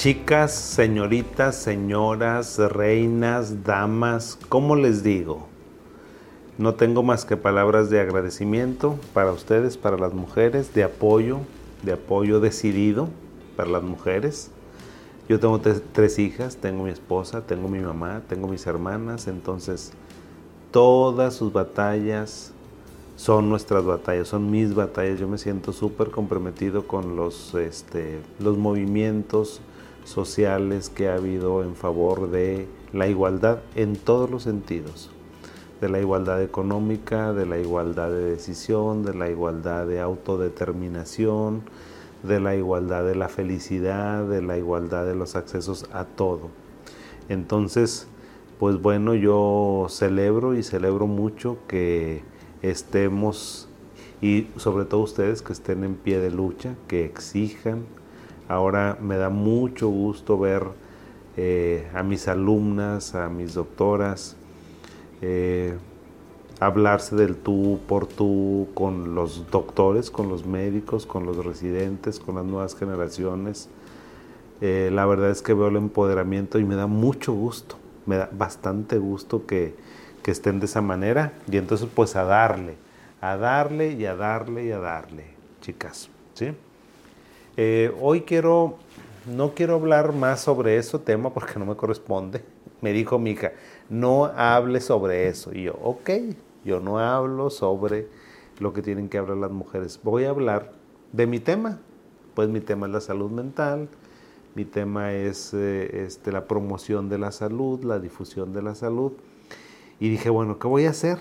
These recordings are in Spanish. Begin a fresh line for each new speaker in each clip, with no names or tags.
Chicas, señoritas, señoras, reinas, damas, ¿cómo les digo? No tengo más que palabras de agradecimiento para ustedes, para las mujeres, de apoyo, de apoyo decidido para las mujeres. Yo tengo tres, hijas, tengo mi esposa, tengo mi mamá, tengo mis hermanas, entonces todas sus batallas son nuestras batallas, son mis batallas. Yo me siento súper comprometido con los, este, los movimientos, sociales que ha habido en favor de la igualdad en todos los sentidos, de la igualdad económica, de la igualdad de decisión, de la igualdad de autodeterminación, de la igualdad de la felicidad, de la igualdad de los accesos a todo. Entonces, pues bueno, yo celebro y celebro mucho que estemos y sobre todo ustedes que estén en pie de lucha, que exijan, Ahora me da mucho gusto ver eh, a mis alumnas, a mis doctoras, eh, hablarse del tú por tú con los doctores, con los médicos, con los residentes, con las nuevas generaciones. Eh, la verdad es que veo el empoderamiento y me da mucho gusto, me da bastante gusto que, que estén de esa manera. Y entonces pues a darle, a darle y a darle y a darle, chicas. ¿sí? Eh, hoy quiero, no quiero hablar más sobre ese tema porque no me corresponde. Me dijo mi hija, no hable sobre eso. Y yo, ok, yo no hablo sobre lo que tienen que hablar las mujeres. Voy a hablar de mi tema. Pues mi tema es la salud mental, mi tema es eh, este, la promoción de la salud, la difusión de la salud. Y dije, bueno, ¿qué voy a hacer?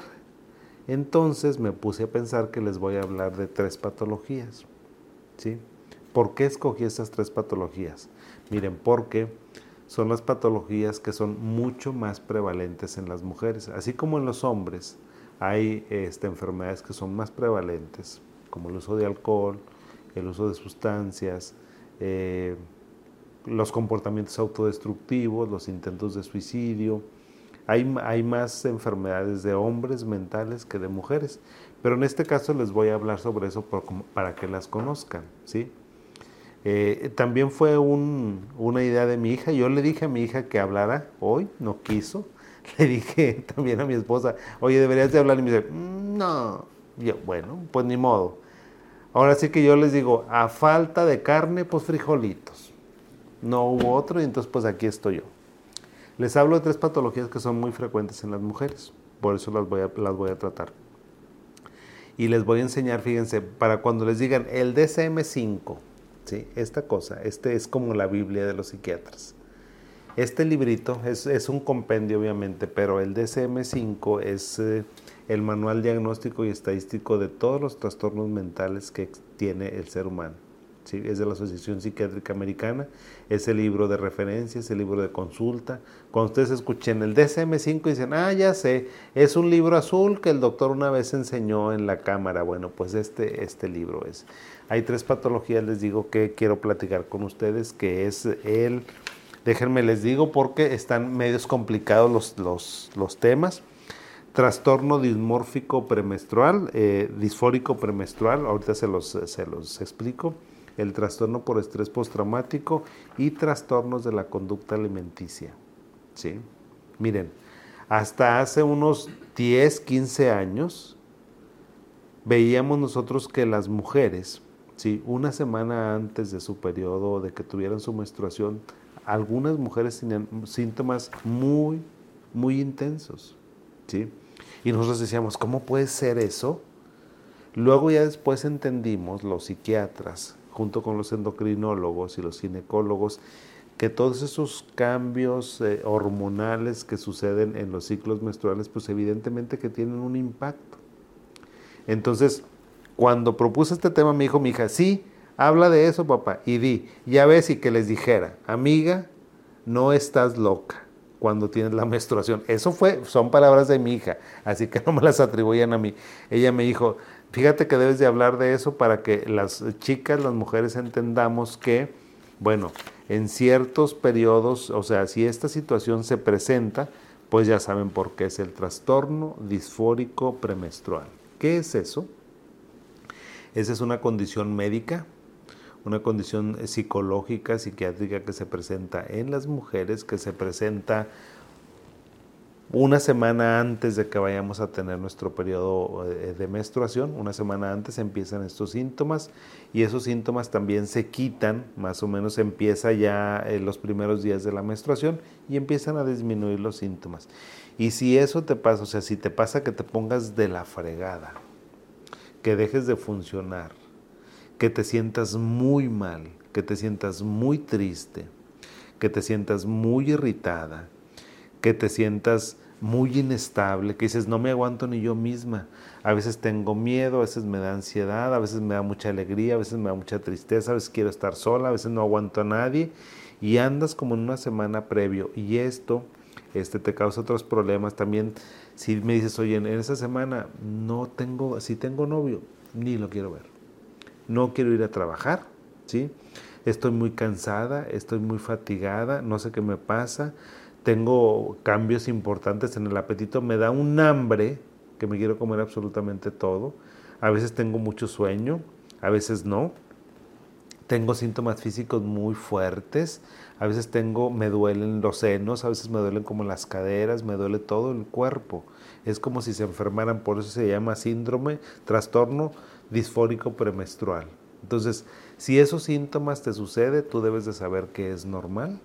Entonces me puse a pensar que les voy a hablar de tres patologías. ¿sí? ¿Por qué escogí estas tres patologías? Miren, porque son las patologías que son mucho más prevalentes en las mujeres. Así como en los hombres hay este, enfermedades que son más prevalentes, como el uso de alcohol, el uso de sustancias, eh, los comportamientos autodestructivos, los intentos de suicidio. Hay, hay, más enfermedades de hombres mentales que de mujeres, pero en este caso les voy a hablar sobre eso para que las conozcan, ¿sí? Eh, también fue una idea de mi hija. Yo le dije a mi hija que hablara hoy, no quiso. Le dije también a mi esposa, oye, deberías de hablar. Y me dice, mm, no. yo, bueno, pues ni modo. Ahora sí que yo les digo, a falta de carne, pues frijolitos. No hubo otro y entonces pues aquí estoy yo. Les hablo de tres patologías que son muy frecuentes en las mujeres. Por eso las voy a, las voy a tratar. Y les voy a enseñar, fíjense, para cuando les digan el DSM-5, esta cosa, este es como la Biblia de los psiquiatras. Este librito es, un compendio obviamente, pero el DSM-5 es eh, el manual diagnóstico y estadístico de todos los trastornos mentales que tiene el ser humano. Es de la Asociación Psiquiátrica Americana, es el libro de referencia, es el libro de consulta. Cuando ustedes escuchen el DSM-5 dicen, ah, ya sé, es un libro azul que el doctor una vez enseñó en la cámara. Bueno, pues este, este libro es. Hay tres patologías, les digo, que quiero platicar con ustedes, que es el, déjenme les digo porque están medios complicados los, los, temas. Trastorno dismórfico premenstrual, eh, disfórico premenstrual, ahorita se los, se los explico. El trastorno por estrés postraumático y trastornos de la conducta alimenticia. ¿sí? Miren, hasta hace unos 10, 15 años, veíamos nosotros que las mujeres Sí, una semana antes de su periodo, de que tuvieran su menstruación, algunas mujeres tenían síntomas muy, muy intensos. ¿sí? Y nosotros decíamos, ¿cómo puede ser eso? Luego ya después entendimos, los psiquiatras, junto con los endocrinólogos y los ginecólogos, que todos esos cambios eh, hormonales que suceden en los ciclos menstruales, pues evidentemente que tienen un impacto. Entonces, cuando propuse este tema, me dijo mi hija, sí, habla de eso, papá. Y di, ya ves, y que les dijera, amiga, no estás loca cuando tienes la menstruación. Eso fue, son palabras de mi hija, así que no me las atribuyan a mí. Ella me dijo, fíjate que debes de hablar de eso para que las chicas, las mujeres entendamos que, bueno, en ciertos periodos, o sea, si esta situación se presenta, pues ya saben por qué es el trastorno disfórico premenstrual. ¿Qué es eso? Esa es una condición médica, una condición psicológica, psiquiátrica que se presenta en las mujeres, que se presenta una semana antes de que vayamos a tener nuestro periodo eh, de menstruación, una semana antes empiezan estos síntomas y esos síntomas también se quitan, más o menos empieza ya en los primeros días de la menstruación y empiezan a disminuir los síntomas. Y si eso te pasa, o sea, si te pasa que te pongas de la fregada, que dejes de funcionar, que te sientas muy mal, que te sientas muy triste, que te sientas muy irritada, que te sientas muy inestable, que dices, no me aguanto ni yo misma. A veces tengo miedo, a veces me da ansiedad, a veces me da mucha alegría, a veces me da mucha tristeza, a veces quiero estar sola, a veces no aguanto a nadie y andas como en una semana previo y esto este, te causa otros problemas. También si me dices, oye, en esa semana no tengo, si tengo novio, ni lo quiero ver. No quiero ir a trabajar, ¿sí? Estoy muy cansada, estoy muy fatigada, no sé qué me pasa tengo cambios importantes en el apetito, me da un hambre que me quiero comer absolutamente todo. A veces tengo mucho sueño, a veces no. Tengo síntomas físicos muy fuertes, a veces tengo, me duelen los senos, a veces me duelen como las caderas, me duele todo el cuerpo. Es como si se enfermaran, por eso se llama síndrome, trastorno disfórico premenstrual. Entonces, si esos síntomas te sucede, tú debes de saber que es normal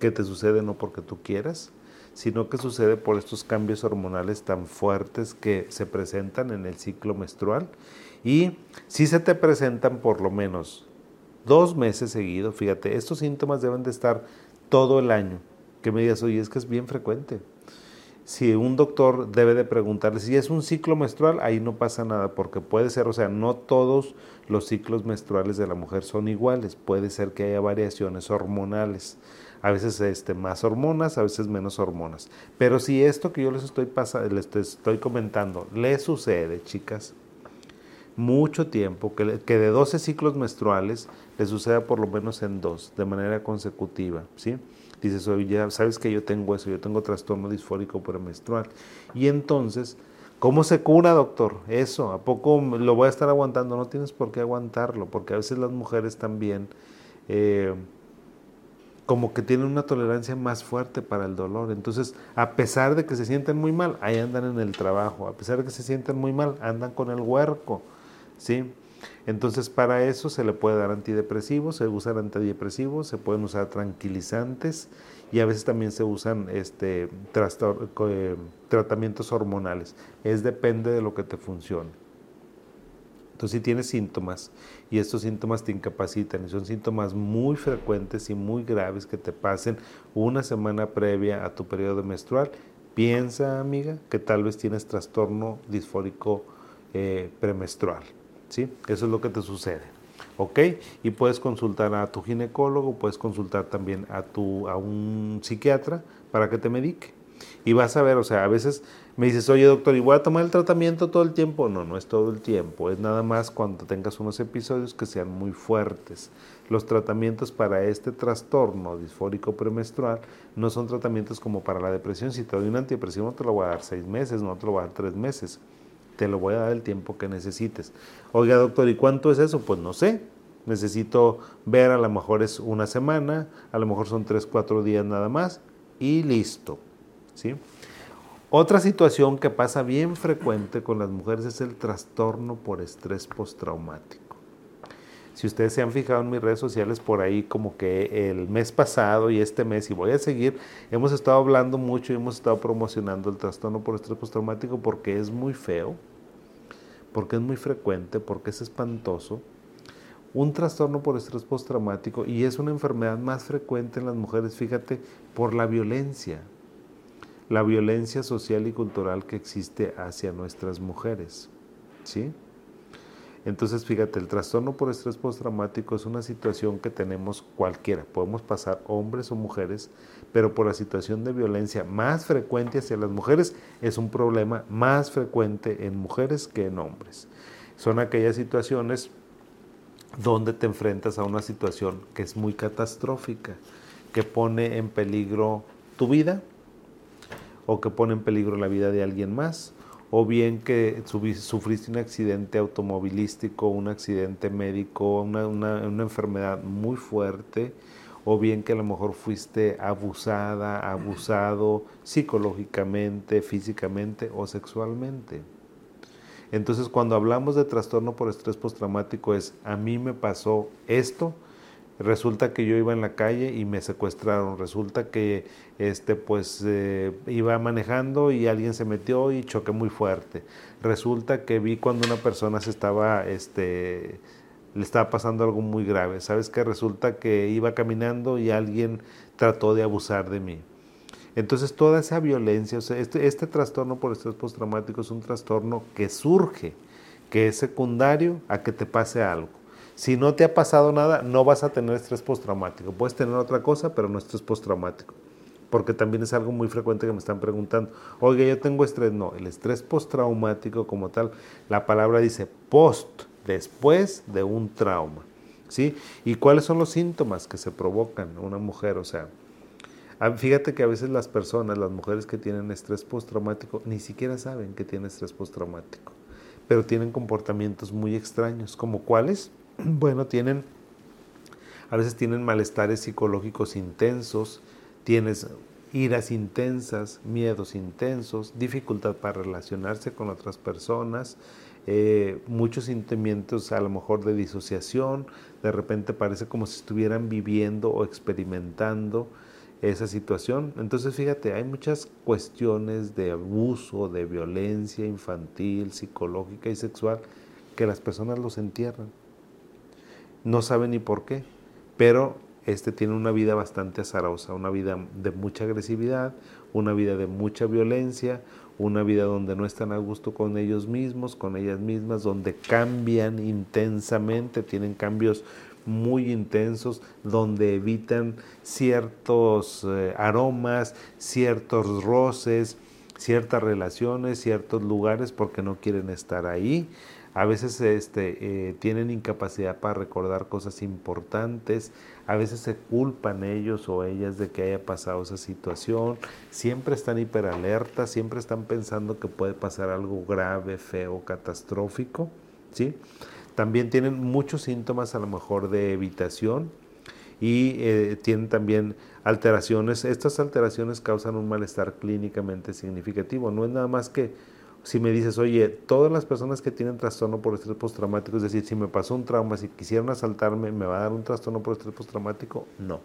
que te sucede no porque tú quieras, sino que sucede por estos cambios hormonales tan fuertes que se presentan en el ciclo menstrual. Y si se te presentan por lo menos dos meses seguidos, fíjate, estos síntomas deben de estar todo el año. Que me digas, oye, es que es bien frecuente. Si un doctor debe de preguntarle si es un ciclo menstrual, ahí no pasa nada, porque puede ser, o sea, no todos los ciclos menstruales de la mujer son iguales, puede ser que haya variaciones hormonales a veces este, más hormonas, a veces menos hormonas. Pero si esto que yo les estoy, les estoy comentando le sucede, chicas, mucho tiempo, que, que, de 12 ciclos menstruales le suceda por lo menos en dos, de manera consecutiva, ¿sí? Dices, oye, ya sabes que yo tengo eso, yo tengo trastorno disfórico premenstrual. Y entonces, ¿cómo se cura, doctor? Eso, ¿a poco lo voy a estar aguantando? No tienes por qué aguantarlo, porque a veces las mujeres también... Eh, como que tienen una tolerancia más fuerte para el dolor. Entonces, a pesar de que se sienten muy mal, ahí andan en el trabajo. A pesar de que se sienten muy mal, andan con el huerco. ¿sí? Entonces, para eso se le puede dar antidepresivos, se usan antidepresivos, se pueden usar tranquilizantes y a veces también se usan este, eh, tratamientos hormonales. Es depende de lo que te funcione. Entonces, si tienes síntomas y estos síntomas te incapacitan y son síntomas muy frecuentes y muy graves que te pasen una semana previa a tu periodo menstrual, piensa, amiga, que tal vez tienes trastorno disfórico eh, premenstrual. ¿sí? Eso es lo que te sucede. ¿ok? Y puedes consultar a tu ginecólogo, puedes consultar también a, tu, a un psiquiatra para que te medique. Y vas a ver, o sea, a veces me dices, oye doctor, ¿y voy a tomar el tratamiento todo el tiempo? No, no es todo el tiempo, es nada más cuando tengas unos episodios que sean muy fuertes. Los tratamientos para este trastorno disfórico premenstrual no son tratamientos como para la depresión. Si te doy un antidepresivo no te lo voy a dar seis meses, no te lo voy a dar tres meses. Te lo voy a dar el tiempo que necesites. Oiga doctor, ¿y cuánto es eso? Pues no sé, necesito ver, a lo mejor es una semana, a lo mejor son tres, cuatro días nada más y listo. ¿sí? Otra situación que pasa bien frecuente con las mujeres es el trastorno por estrés postraumático. Si ustedes se han fijado en mis redes sociales por ahí como que el mes pasado y este mes y voy a seguir, hemos estado hablando mucho y hemos estado promocionando el trastorno por estrés postraumático porque es muy feo, porque es muy frecuente, porque es espantoso. Un trastorno por estrés postraumático y es una enfermedad más frecuente en las mujeres, fíjate, por la violencia la violencia social y cultural que existe hacia nuestras mujeres. ¿Sí? Entonces, fíjate, el trastorno por estrés postraumático es una situación que tenemos cualquiera, podemos pasar hombres o mujeres, pero por la situación de violencia más frecuente hacia las mujeres es un problema más frecuente en mujeres que en hombres. Son aquellas situaciones donde te enfrentas a una situación que es muy catastrófica, que pone en peligro tu vida, o que pone en peligro la vida de alguien más, o bien que sufriste un accidente automovilístico, un accidente médico, una, enfermedad muy fuerte, o bien que a lo mejor fuiste abusada, abusado psicológicamente, físicamente o sexualmente. Entonces cuando hablamos de trastorno por estrés postraumático es, a mí me pasó esto, resulta que yo iba en la calle y me secuestraron, resulta que este pues eh, iba manejando y alguien se metió y choqué muy fuerte, resulta que vi cuando una persona se estaba este le estaba pasando algo muy grave, sabes que resulta que iba caminando y alguien trató de abusar de mí. Entonces toda esa violencia, o sea, este, este trastorno por estrés postraumático es un trastorno que surge, que es secundario a que te pase algo. Si no te ha pasado nada, no vas a tener estrés postraumático. Puedes tener otra cosa, pero no estrés postraumático. Porque también es algo muy frecuente que me están preguntando, oye, yo tengo estrés. No, el estrés postraumático como tal, la palabra dice post, después de un trauma. ¿Sí? ¿Y cuáles son los síntomas que se provocan en una mujer? O sea, fíjate que a veces las personas, las mujeres que tienen estrés postraumático, ni siquiera saben que tienen estrés postraumático, pero tienen comportamientos muy extraños, como cuáles? Bueno, tienen, a veces tienen malestares psicológicos intensos, tienes iras intensas, miedos intensos, dificultad para relacionarse con otras personas, eh, muchos sentimientos a lo mejor de disociación, de repente parece como si estuvieran viviendo o experimentando esa situación. Entonces fíjate, hay muchas cuestiones de abuso, de violencia infantil, psicológica y sexual que las personas los entierran no sabe ni por qué, pero este tiene una vida bastante azarosa, una vida de mucha agresividad, una vida de mucha violencia, una vida donde no están a gusto con ellos mismos, con ellas mismas, donde cambian intensamente, tienen cambios muy intensos, donde evitan ciertos eh, aromas, ciertos roces, ciertas relaciones, ciertos lugares porque no quieren estar ahí a veces este, eh, tienen incapacidad para recordar cosas importantes, a veces se culpan ellos o ellas de que haya pasado esa situación, siempre están hiperalertas, siempre están pensando que puede pasar algo grave, feo, catastrófico, ¿sí? También tienen muchos síntomas a lo mejor de evitación y eh, tienen también alteraciones. Estas alteraciones causan un malestar clínicamente significativo. No es nada más que si me dices, oye, todas las personas que tienen trastorno por estrés postraumático, es decir, si me pasó un trauma, si quisieran asaltarme, ¿me va a dar un trastorno por estrés postraumático? No.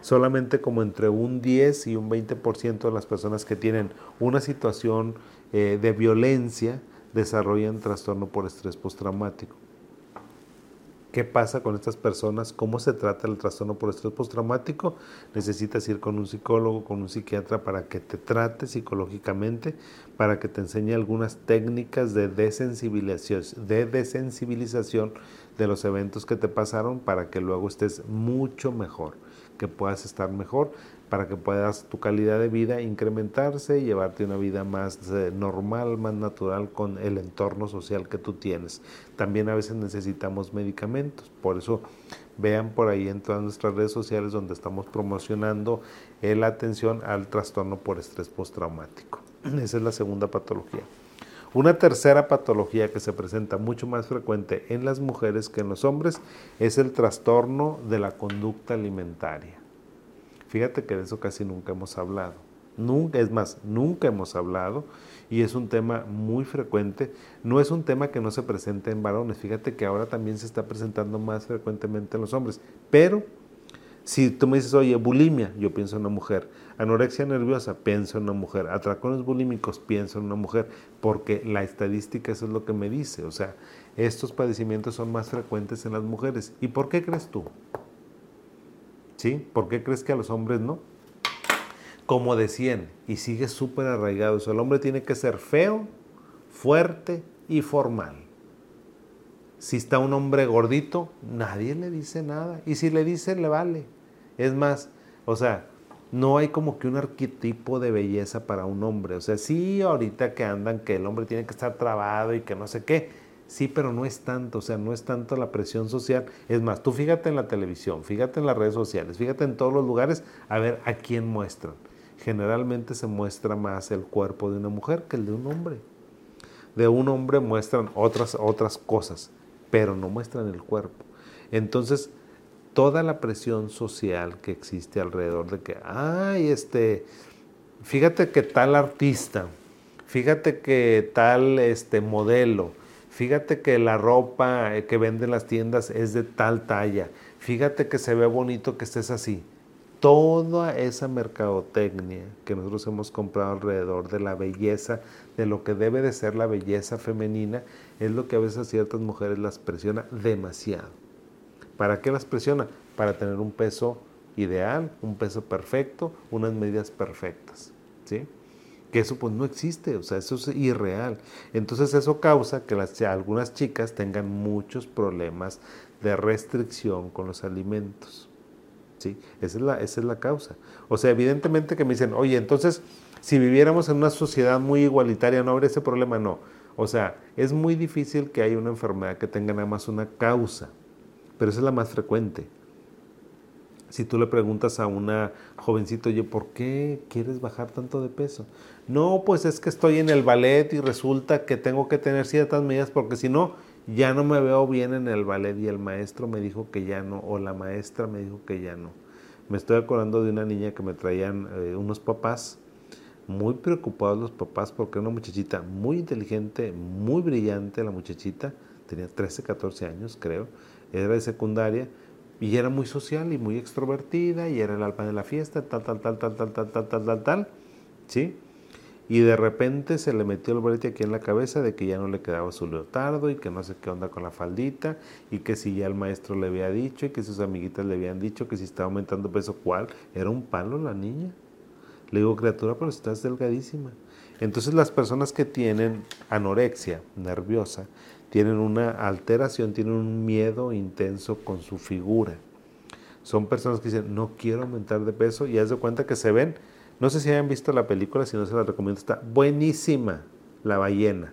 Solamente como entre un 10 y un 20% de las personas que tienen una situación eh, de violencia desarrollan trastorno por estrés postraumático qué pasa con estas personas, cómo se trata el trastorno por estrés postraumático. Necesitas ir con un psicólogo, con un psiquiatra para que te trate psicológicamente, para que te enseñe algunas técnicas de desensibilización, de desensibilización de los eventos que te pasaron para que luego estés mucho mejor, que puedas estar mejor para que puedas tu calidad de vida incrementarse y llevarte una vida más eh, normal, más natural con el entorno social que tú tienes. También a veces necesitamos medicamentos, por eso vean por ahí en todas nuestras redes sociales donde estamos promocionando la atención al trastorno por estrés postraumático. Esa es la segunda patología. Una tercera patología que se presenta mucho más frecuente en las mujeres que en los hombres es el trastorno de la conducta alimentaria. Fíjate que de eso casi nunca hemos hablado. Nunca, es más, nunca hemos hablado y es un tema muy frecuente. No es un tema que no se presente en varones. Fíjate que ahora también se está presentando más frecuentemente en los hombres. Pero si tú me dices, oye, bulimia, yo pienso en una mujer. Anorexia nerviosa, pienso en una mujer. Atracones bulímicos, pienso en una mujer. Porque la estadística eso es lo que me dice. O sea, estos padecimientos son más frecuentes en las mujeres. ¿Y por qué crees tú? ¿Sí? ¿Por qué crees que a los hombres no? Como decían, y sigue súper arraigado eso, el hombre tiene que ser feo, fuerte y formal. Si está un hombre gordito, nadie le dice nada. Y si le dice, le vale. Es más, o sea, no hay como que un arquetipo de belleza para un hombre. O sea, sí, ahorita que andan que el hombre tiene que estar trabado y que no sé qué. Sí, pero no es tanto, o sea, no es tanto la presión social. Es más, tú fíjate en la televisión, fíjate en las redes sociales, fíjate en todos los lugares a ver a quién muestran. Generalmente se muestra más el cuerpo de una mujer que el de un hombre. de un hombre muestran otras, otras cosas, pero no muestran el cuerpo. Entonces, toda la presión social que existe alrededor de que, ay, este, fíjate que tal artista, fíjate que tal este modelo, fíjate que la ropa que venden las tiendas es de tal talla, fíjate que se ve bonito que estés así toda esa mercadotecnia que nosotros hemos comprado alrededor de la belleza, de lo que debe de ser la belleza femenina, es lo que a veces ciertas mujeres las presiona demasiado. ¿Para qué las presiona? Para tener un peso ideal, un peso perfecto, unas medidas perfectas. ¿sí? Que eso pues no existe, o sea, eso es irreal. Entonces eso causa que las, algunas chicas tengan muchos problemas de restricción con los alimentos. ¿sí? Esa es, la, esa es la causa. O sea, evidentemente que me dicen, oye, entonces, si viviéramos en una sociedad muy igualitaria, ¿no habría ese problema? No. O sea, es muy difícil que haya una enfermedad que tenga nada más una causa, pero esa es la más frecuente. Si tú le preguntas a una jovencita, oye, ¿por qué quieres bajar tanto de peso? No, pues es que estoy en el ballet y resulta que tengo que tener ciertas medidas porque si no, ya no me veo bien en el ballet y el maestro me dijo que ya no, o la maestra me dijo que ya no. Me estoy acordando de una niña que me traían eh, unos papás, muy preocupados los papás porque era una muchachita muy inteligente, muy brillante la muchachita, tenía 13, 14 años creo, era de secundaria y era muy social y muy extrovertida y era el alma de la fiesta, tal, tal, tal, tal, tal, tal, tal, tal, tal, tal, ¿sí? y de repente se le metió el brete aquí en la cabeza de que ya no le quedaba su leotardo y que no sé qué onda con la faldita y que si ya el maestro le había dicho y que sus amiguitas le habían dicho que si estaba aumentando peso, ¿cuál? Era un palo la niña. Le digo, criatura, pero estás delgadísima. Entonces las personas que tienen anorexia nerviosa tienen una alteración, tienen un miedo intenso con su figura. Son personas que dicen, no quiero aumentar de peso y haz de cuenta que se ven no sé si hayan visto la película, si no se la recomiendo. Está buenísima, La ballena.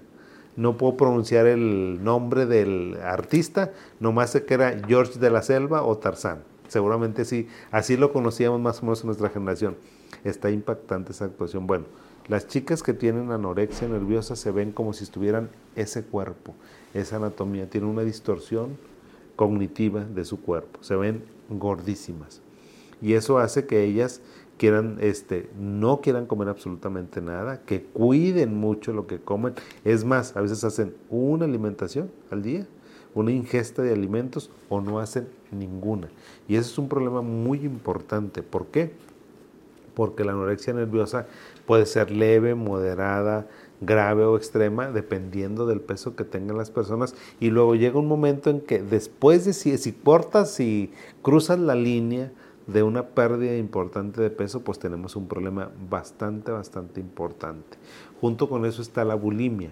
No puedo pronunciar el nombre del artista, nomás sé que era George de la Selva o Tarzán. Seguramente sí, así lo conocíamos más o menos en nuestra generación. Está impactante esa actuación. Bueno, las chicas que tienen anorexia nerviosa se ven como si estuvieran ese cuerpo, esa anatomía. Tienen una distorsión cognitiva de su cuerpo. Se ven gordísimas. Y eso hace que ellas quieran, este, no quieran comer absolutamente nada, que cuiden mucho lo que comen. Es más, a veces hacen una alimentación al día, una ingesta de alimentos o no hacen ninguna. Y ese es un problema muy importante. ¿Por qué? Porque la anorexia nerviosa puede ser leve, moderada, grave o extrema, dependiendo del peso que tengan las personas. Y luego llega un momento en que después de si, si cortas, si cruzas la línea, de una pérdida importante de peso, pues tenemos un problema bastante, bastante importante. Junto con eso está la bulimia.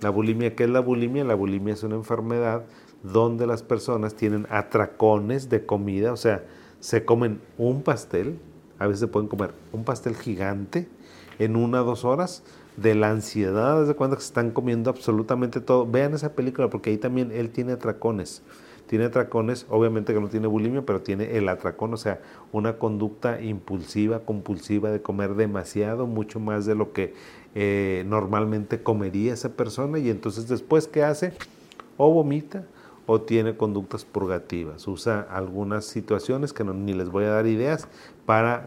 La bulimia, ¿qué es la bulimia? La bulimia es una enfermedad donde las personas tienen atracones de comida, o sea, se comen un pastel, a veces pueden comer un pastel gigante en una o dos horas de la ansiedad, desde cuando se están comiendo absolutamente todo. Vean esa película porque ahí también él tiene atracones tiene atracones, obviamente que no tiene bulimia, pero tiene el atracón, o sea, una conducta impulsiva, compulsiva de comer demasiado, mucho más de lo que eh, normalmente comería esa persona y entonces después, ¿qué hace? O vomita o tiene conductas purgativas, usa algunas situaciones que no, ni les voy a dar ideas para,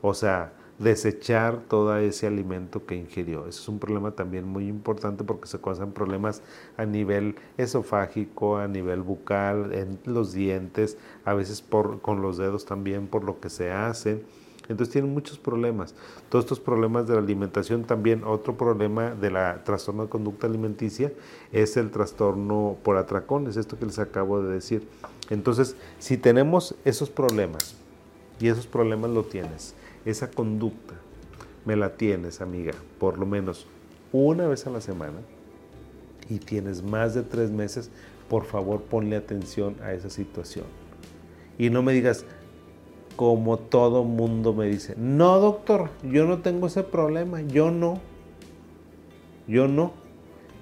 o sea, desechar todo ese alimento que ingirió. Eso es un problema también muy importante porque se causan problemas a nivel esofágico, a nivel bucal, en los dientes, a veces por, con los dedos también por lo que se hace. Entonces tienen muchos problemas. Todos estos problemas de la alimentación también, otro problema de la trastorno de conducta alimenticia es el trastorno por atracones, esto que les acabo de decir. Entonces, si tenemos esos problemas, y esos problemas lo tienes, esa conducta me la tienes, amiga, por lo menos una vez a la semana y tienes más de tres meses, por favor ponle atención a esa situación. Y no me digas, como todo mundo me dice, no doctor, yo no tengo ese problema, yo no, yo no.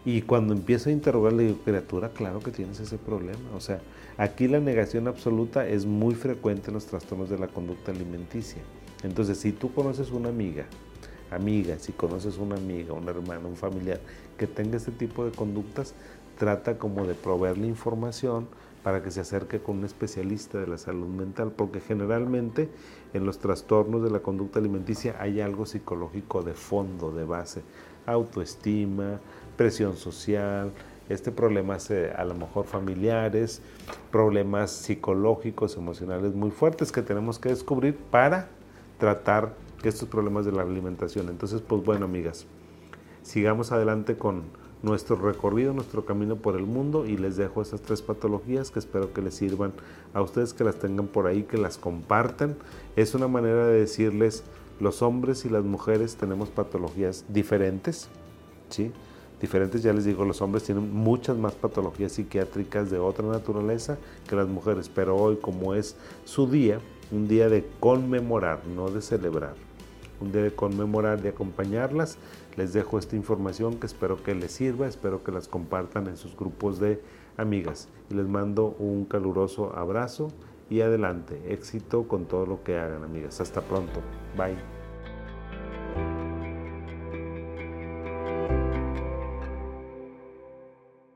Y cuando empiezo a interrogarle, digo, criatura, claro que tienes ese problema. O sea, aquí la negación absoluta es muy frecuente en los trastornos de la conducta alimenticia. Entonces, si tú conoces una amiga amiga, si conoces una amiga, una hermana, un familiar que tenga este tipo de conductas, trata como de proveerle información para que se acerque con un especialista de la salud mental, porque generalmente en los trastornos de la conducta alimenticia hay algo psicológico de fondo, de base, autoestima, presión social, este problemas a lo mejor familiares, problemas psicológicos, emocionales muy fuertes que tenemos que descubrir para tratar estos problemas de la alimentación. Entonces, pues bueno, amigas, sigamos adelante con nuestro recorrido, nuestro camino por el mundo y les dejo estas tres patologías que espero que les sirvan a ustedes, que las tengan por ahí, que las compartan. Es una manera de decirles, los hombres y las mujeres tenemos patologías diferentes, ¿sí? Diferentes, ya les digo, los hombres tienen muchas más patologías psiquiátricas de otra naturaleza que las mujeres, pero hoy como es su día, un día de conmemorar, no de celebrar, un día de conmemorar, de acompañarlas, les dejo esta información que espero que les sirva, espero que las compartan en sus grupos de amigas y les mando un caluroso abrazo y adelante, éxito con todo lo que hagan amigas. Hasta pronto, bye.